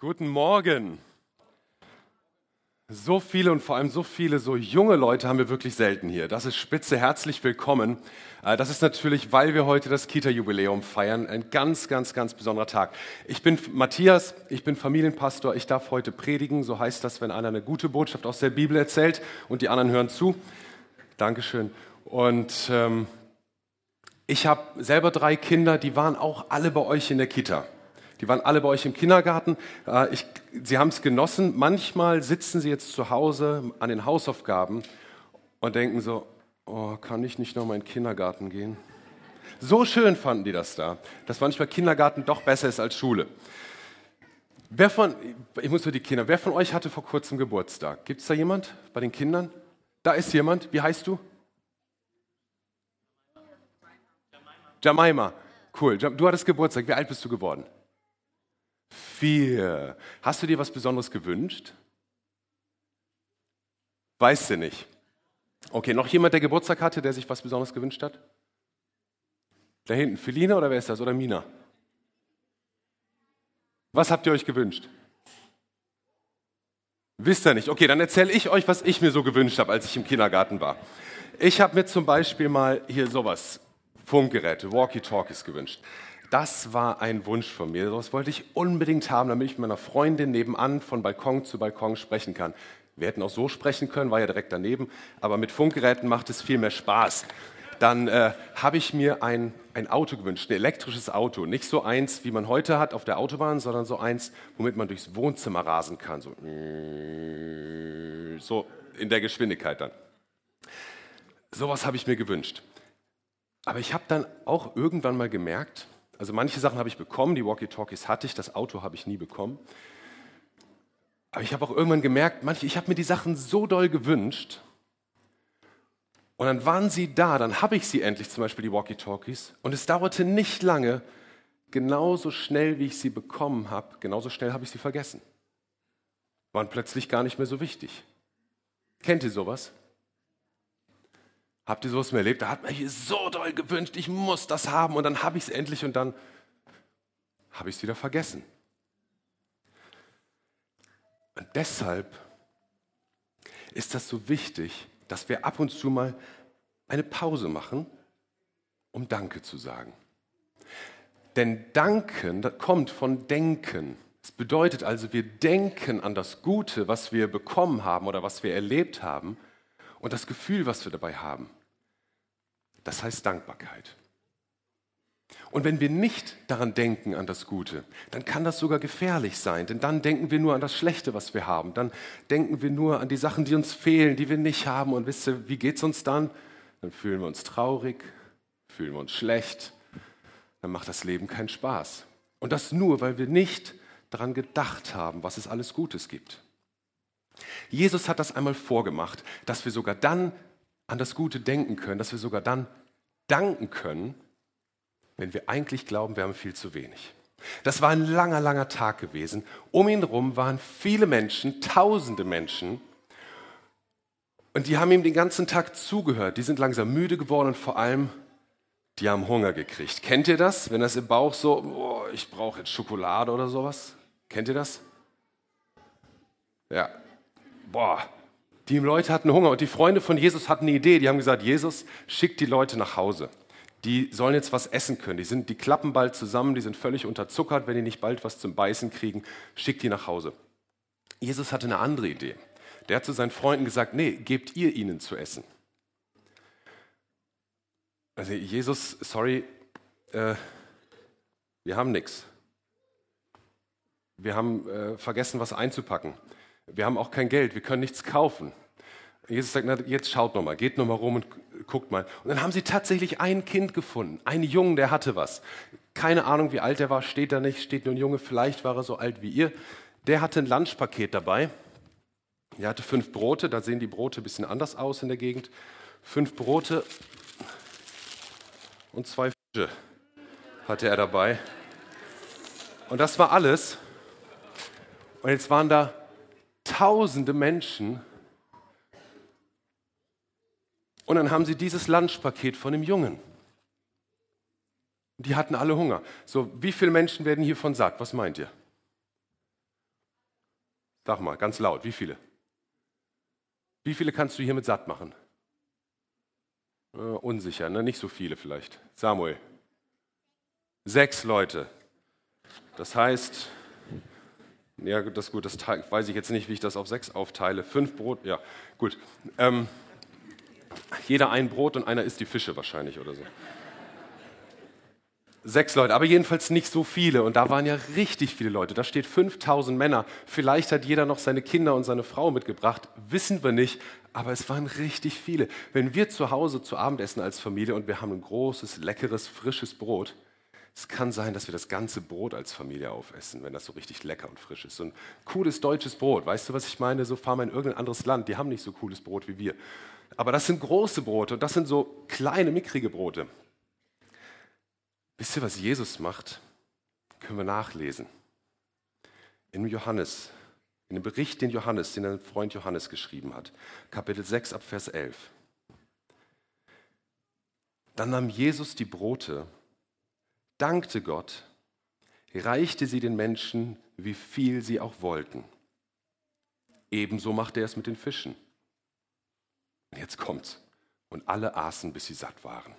Guten Morgen. So viele und vor allem so viele, so junge Leute haben wir wirklich selten hier. Das ist spitze, herzlich willkommen. Äh, das ist natürlich, weil wir heute das Kita-Jubiläum feiern, ein ganz, ganz, ganz besonderer Tag. Ich bin Matthias, ich bin Familienpastor, ich darf heute predigen. So heißt das, wenn einer eine gute Botschaft aus der Bibel erzählt und die anderen hören zu. Dankeschön. Und ähm, ich habe selber drei Kinder, die waren auch alle bei euch in der Kita. Die waren alle bei euch im Kindergarten. Äh, ich, sie haben es genossen. Manchmal sitzen sie jetzt zu Hause an den Hausaufgaben und denken so, oh, kann ich nicht noch mal in den Kindergarten gehen? So schön fanden die das da, dass manchmal Kindergarten doch besser ist als Schule. Wer von, ich muss für die Kinder, wer von euch hatte vor kurzem Geburtstag? Gibt es da jemand bei den Kindern? Da ist jemand. Wie heißt du? Jamaima. Cool. Du hattest Geburtstag. Wie alt bist du geworden? Vier. Hast du dir was Besonderes gewünscht? Weißt du nicht. Okay, noch jemand, der Geburtstag hatte, der sich was Besonderes gewünscht hat? Da hinten, Felina oder wer ist das? Oder Mina? Was habt ihr euch gewünscht? Wisst ihr nicht? Okay, dann erzähle ich euch, was ich mir so gewünscht habe, als ich im Kindergarten war. Ich habe mir zum Beispiel mal hier sowas, Funkgeräte, Walkie-Talkies gewünscht. Das war ein Wunsch von mir. Das wollte ich unbedingt haben, damit ich mit meiner Freundin nebenan von Balkon zu Balkon sprechen kann. Wir hätten auch so sprechen können, war ja direkt daneben, aber mit Funkgeräten macht es viel mehr Spaß. Dann äh, habe ich mir ein, ein Auto gewünscht, ein elektrisches Auto. Nicht so eins, wie man heute hat auf der Autobahn, sondern so eins, womit man durchs Wohnzimmer rasen kann. So, so in der Geschwindigkeit dann. Sowas habe ich mir gewünscht. Aber ich habe dann auch irgendwann mal gemerkt, also manche Sachen habe ich bekommen, die Walkie-Talkies hatte ich, das Auto habe ich nie bekommen. Aber ich habe auch irgendwann gemerkt, manche, ich habe mir die Sachen so doll gewünscht. Und dann waren sie da, dann habe ich sie endlich, zum Beispiel die Walkie-Talkies. Und es dauerte nicht lange, genauso schnell, wie ich sie bekommen habe, genauso schnell habe ich sie vergessen. Waren plötzlich gar nicht mehr so wichtig. Kennt ihr sowas? Habt ihr sowas mal erlebt? Da hat man sich so doll gewünscht, ich muss das haben und dann habe ich es endlich und dann habe ich es wieder vergessen. Und deshalb ist das so wichtig, dass wir ab und zu mal eine Pause machen, um Danke zu sagen. Denn Danken kommt von Denken. Es bedeutet also, wir denken an das Gute, was wir bekommen haben oder was wir erlebt haben und das Gefühl, was wir dabei haben. Das heißt Dankbarkeit. Und wenn wir nicht daran denken, an das Gute, dann kann das sogar gefährlich sein, denn dann denken wir nur an das Schlechte, was wir haben. Dann denken wir nur an die Sachen, die uns fehlen, die wir nicht haben. Und wisst ihr, wie geht es uns dann? Dann fühlen wir uns traurig, fühlen wir uns schlecht. Dann macht das Leben keinen Spaß. Und das nur, weil wir nicht daran gedacht haben, was es alles Gutes gibt. Jesus hat das einmal vorgemacht, dass wir sogar dann an das Gute denken können, dass wir sogar dann danken können, wenn wir eigentlich glauben, wir haben viel zu wenig. Das war ein langer, langer Tag gewesen. Um ihn herum waren viele Menschen, tausende Menschen. Und die haben ihm den ganzen Tag zugehört. Die sind langsam müde geworden und vor allem, die haben Hunger gekriegt. Kennt ihr das? Wenn das im Bauch so, oh, ich brauche jetzt Schokolade oder sowas? Kennt ihr das? Ja. Boah, die Leute hatten Hunger und die Freunde von Jesus hatten eine Idee. Die haben gesagt, Jesus, schickt die Leute nach Hause. Die sollen jetzt was essen können. Die, sind, die klappen bald zusammen, die sind völlig unterzuckert. Wenn die nicht bald was zum Beißen kriegen, schickt die nach Hause. Jesus hatte eine andere Idee. Der hat zu seinen Freunden gesagt, nee, gebt ihr ihnen zu essen. Also Jesus, sorry, äh, wir haben nichts. Wir haben äh, vergessen, was einzupacken. Wir haben auch kein Geld, wir können nichts kaufen. Jesus sagt, na, jetzt schaut noch mal, geht noch mal rum und guckt mal. Und dann haben sie tatsächlich ein Kind gefunden, einen Jungen, der hatte was. Keine Ahnung, wie alt er war, steht da nicht, steht nur ein Junge, vielleicht war er so alt wie ihr. Der hatte ein Lunchpaket dabei. Er hatte fünf Brote, da sehen die Brote ein bisschen anders aus in der Gegend. Fünf Brote und zwei Fische hatte er dabei. Und das war alles. Und jetzt waren da tausende Menschen. Und dann haben sie dieses Lunchpaket von dem Jungen. Die hatten alle Hunger. So, wie viele Menschen werden hiervon satt? Was meint ihr? Sag mal, ganz laut, wie viele? Wie viele kannst du hiermit satt machen? Äh, unsicher, ne? nicht so viele vielleicht. Samuel. Sechs Leute. Das heißt, ja, das gut, das weiß ich jetzt nicht, wie ich das auf sechs aufteile. Fünf Brot, ja, gut. Ähm, jeder ein Brot und einer isst die Fische wahrscheinlich oder so. Sechs Leute, aber jedenfalls nicht so viele. Und da waren ja richtig viele Leute. Da steht 5000 Männer. Vielleicht hat jeder noch seine Kinder und seine Frau mitgebracht. Wissen wir nicht. Aber es waren richtig viele. Wenn wir zu Hause zu Abend essen als Familie und wir haben ein großes, leckeres, frisches Brot, es kann sein, dass wir das ganze Brot als Familie aufessen, wenn das so richtig lecker und frisch ist. So ein cooles deutsches Brot. Weißt du, was ich meine? So fahren wir in irgendein anderes Land. Die haben nicht so cooles Brot wie wir. Aber das sind große Brote und das sind so kleine, mickrige Brote. Wisst ihr, was Jesus macht? Können wir nachlesen. In Johannes, in dem Bericht, den Johannes, den ein Freund Johannes geschrieben hat, Kapitel 6 ab Vers 11. Dann nahm Jesus die Brote, dankte Gott, reichte sie den Menschen, wie viel sie auch wollten. Ebenso machte er es mit den Fischen. Und jetzt kommt's. Und alle aßen, bis sie satt waren.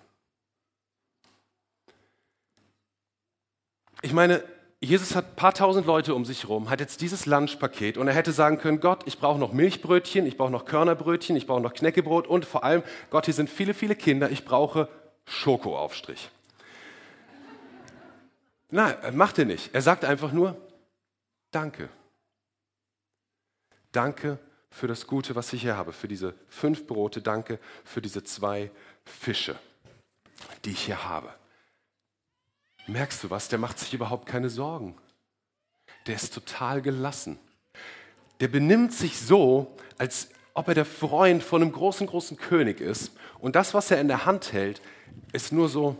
Ich meine, Jesus hat ein paar tausend Leute um sich herum, hat jetzt dieses Lunchpaket und er hätte sagen können, Gott, ich brauche noch Milchbrötchen, ich brauche noch Körnerbrötchen, ich brauche noch Knäckebrot und vor allem, Gott, hier sind viele, viele Kinder, ich brauche Schokoaufstrich. Nein, macht er nicht. Er sagt einfach nur, danke. Danke für das Gute, was ich hier habe, für diese fünf Brote, danke für diese zwei Fische, die ich hier habe. Merkst du was? Der macht sich überhaupt keine Sorgen. Der ist total gelassen. Der benimmt sich so, als ob er der Freund von einem großen, großen König ist. Und das, was er in der Hand hält, ist nur so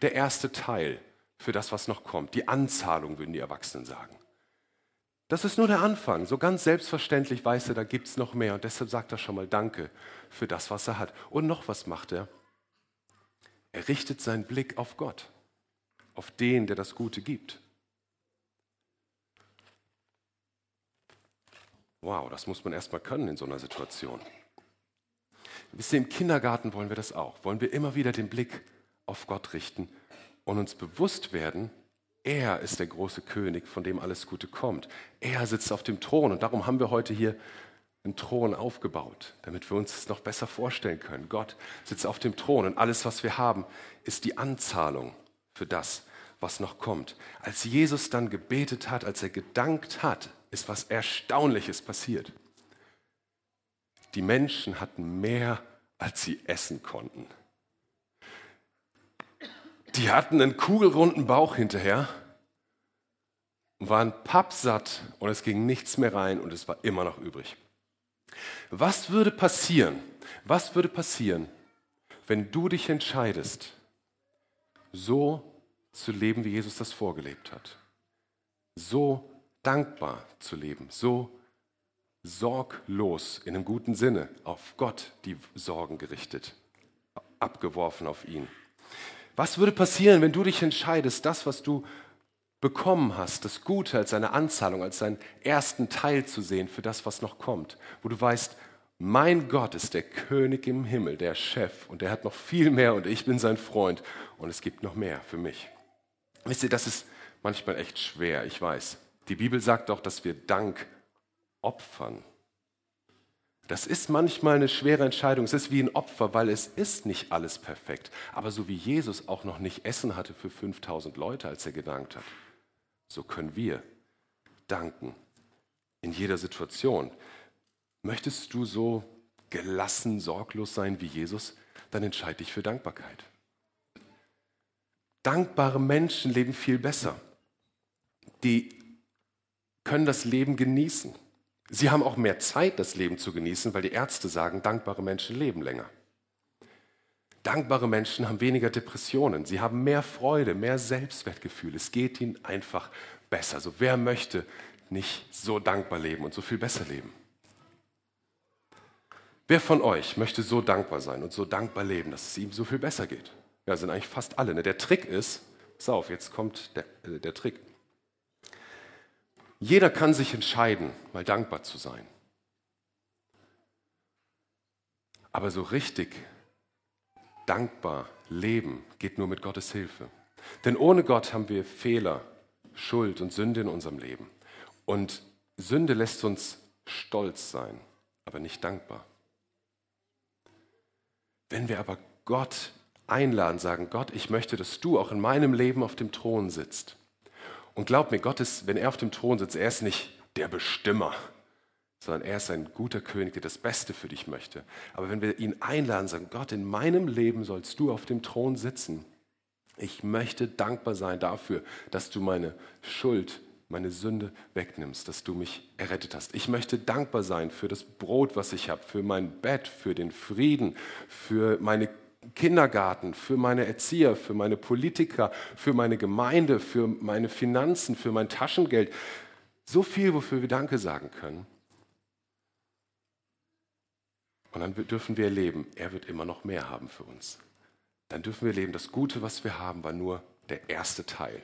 der erste Teil für das, was noch kommt. Die Anzahlung, würden die Erwachsenen sagen. Das ist nur der Anfang. So ganz selbstverständlich weiß er, da gibt es noch mehr. Und deshalb sagt er schon mal Danke für das, was er hat. Und noch was macht er? Er richtet seinen Blick auf Gott, auf den, der das Gute gibt. Wow, das muss man erstmal können in so einer Situation. Wisst ihr, im Kindergarten wollen wir das auch. Wollen wir immer wieder den Blick auf Gott richten und uns bewusst werden, er ist der große König, von dem alles Gute kommt. Er sitzt auf dem Thron und darum haben wir heute hier einen Thron aufgebaut, damit wir uns es noch besser vorstellen können. Gott sitzt auf dem Thron und alles, was wir haben, ist die Anzahlung für das, was noch kommt. Als Jesus dann gebetet hat, als er gedankt hat, ist was Erstaunliches passiert. Die Menschen hatten mehr, als sie essen konnten. Die hatten einen kugelrunden Bauch hinterher und waren pappsatt und es ging nichts mehr rein und es war immer noch übrig. Was würde passieren? Was würde passieren, wenn du dich entscheidest, so zu leben, wie Jesus das vorgelebt hat? So dankbar zu leben, so sorglos in einem guten Sinne auf Gott die Sorgen gerichtet, abgeworfen auf ihn. Was würde passieren, wenn du dich entscheidest, das, was du bekommen hast, das Gute als eine Anzahlung, als einen ersten Teil zu sehen für das, was noch kommt, wo du weißt, mein Gott ist der König im Himmel, der Chef und der hat noch viel mehr und ich bin sein Freund und es gibt noch mehr für mich. Wisst ihr, das ist manchmal echt schwer, ich weiß. Die Bibel sagt auch, dass wir Dank opfern. Das ist manchmal eine schwere Entscheidung. Es ist wie ein Opfer, weil es ist nicht alles perfekt. Aber so wie Jesus auch noch nicht Essen hatte für 5000 Leute, als er gedankt hat, so können wir danken in jeder Situation. Möchtest du so gelassen, sorglos sein wie Jesus, dann entscheide dich für Dankbarkeit. Dankbare Menschen leben viel besser. Die können das Leben genießen. Sie haben auch mehr Zeit, das Leben zu genießen, weil die Ärzte sagen, dankbare Menschen leben länger. Dankbare Menschen haben weniger Depressionen, sie haben mehr Freude, mehr Selbstwertgefühl. Es geht ihnen einfach besser. So wer möchte nicht so dankbar leben und so viel besser leben? Wer von euch möchte so dankbar sein und so dankbar leben, dass es ihm so viel besser geht? Ja, sind eigentlich fast alle. Ne? Der Trick ist, pass auf, jetzt kommt der, äh, der Trick. Jeder kann sich entscheiden, mal dankbar zu sein. Aber so richtig dankbar leben geht nur mit Gottes Hilfe. Denn ohne Gott haben wir Fehler, Schuld und Sünde in unserem Leben. Und Sünde lässt uns stolz sein, aber nicht dankbar. Wenn wir aber Gott einladen, sagen, Gott, ich möchte, dass du auch in meinem Leben auf dem Thron sitzt. Und glaub mir, Gott ist, wenn er auf dem Thron sitzt, er ist nicht der Bestimmer, sondern er ist ein guter König, der das Beste für dich möchte. Aber wenn wir ihn einladen, sagen, Gott, in meinem Leben sollst du auf dem Thron sitzen. Ich möchte dankbar sein dafür, dass du meine Schuld, meine Sünde wegnimmst, dass du mich errettet hast. Ich möchte dankbar sein für das Brot, was ich habe, für mein Bett, für den Frieden, für meine Kindergarten, für meine Erzieher, für meine Politiker, für meine Gemeinde, für meine Finanzen, für mein Taschengeld. So viel, wofür wir Danke sagen können. Und dann dürfen wir erleben, er wird immer noch mehr haben für uns. Dann dürfen wir erleben, das Gute, was wir haben, war nur der erste Teil.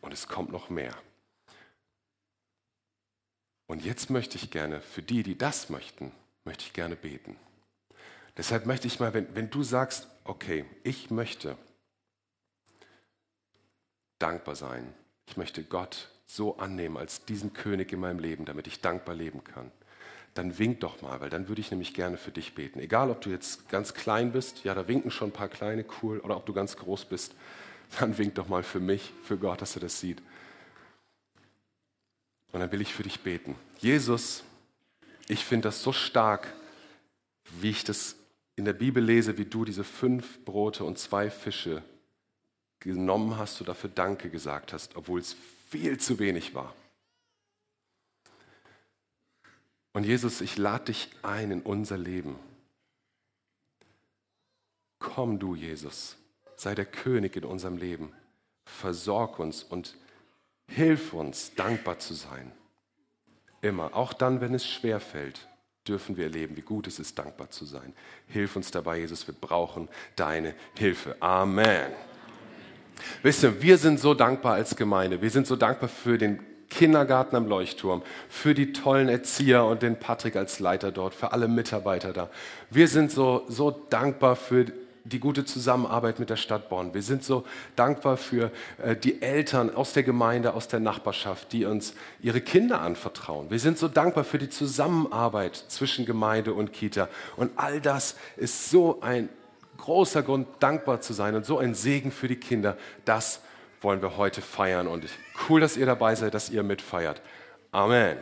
Und es kommt noch mehr. Und jetzt möchte ich gerne, für die, die das möchten, möchte ich gerne beten. Deshalb möchte ich mal, wenn, wenn du sagst, okay, ich möchte dankbar sein, ich möchte Gott so annehmen als diesen König in meinem Leben, damit ich dankbar leben kann, dann wink doch mal, weil dann würde ich nämlich gerne für dich beten. Egal, ob du jetzt ganz klein bist, ja, da winken schon ein paar kleine, cool, oder ob du ganz groß bist, dann wink doch mal für mich, für Gott, dass er das sieht. Und dann will ich für dich beten. Jesus, ich finde das so stark, wie ich das in der Bibel lese, wie du diese fünf Brote und zwei Fische genommen hast und dafür Danke gesagt hast, obwohl es viel zu wenig war. Und Jesus, ich lade dich ein in unser Leben. Komm du, Jesus, sei der König in unserem Leben. Versorg uns und hilf uns, dankbar zu sein. Immer, auch dann, wenn es schwer fällt dürfen wir erleben, wie gut es ist, dankbar zu sein. Hilf uns dabei, Jesus, wir brauchen deine Hilfe. Amen. Wisst ihr, wir sind so dankbar als Gemeinde. Wir sind so dankbar für den Kindergarten am Leuchtturm, für die tollen Erzieher und den Patrick als Leiter dort, für alle Mitarbeiter da. Wir sind so, so dankbar für die gute Zusammenarbeit mit der Stadt Bonn. Wir sind so dankbar für äh, die Eltern aus der Gemeinde, aus der Nachbarschaft, die uns ihre Kinder anvertrauen. Wir sind so dankbar für die Zusammenarbeit zwischen Gemeinde und Kita. Und all das ist so ein großer Grund, dankbar zu sein und so ein Segen für die Kinder. Das wollen wir heute feiern. Und cool, dass ihr dabei seid, dass ihr mitfeiert. Amen.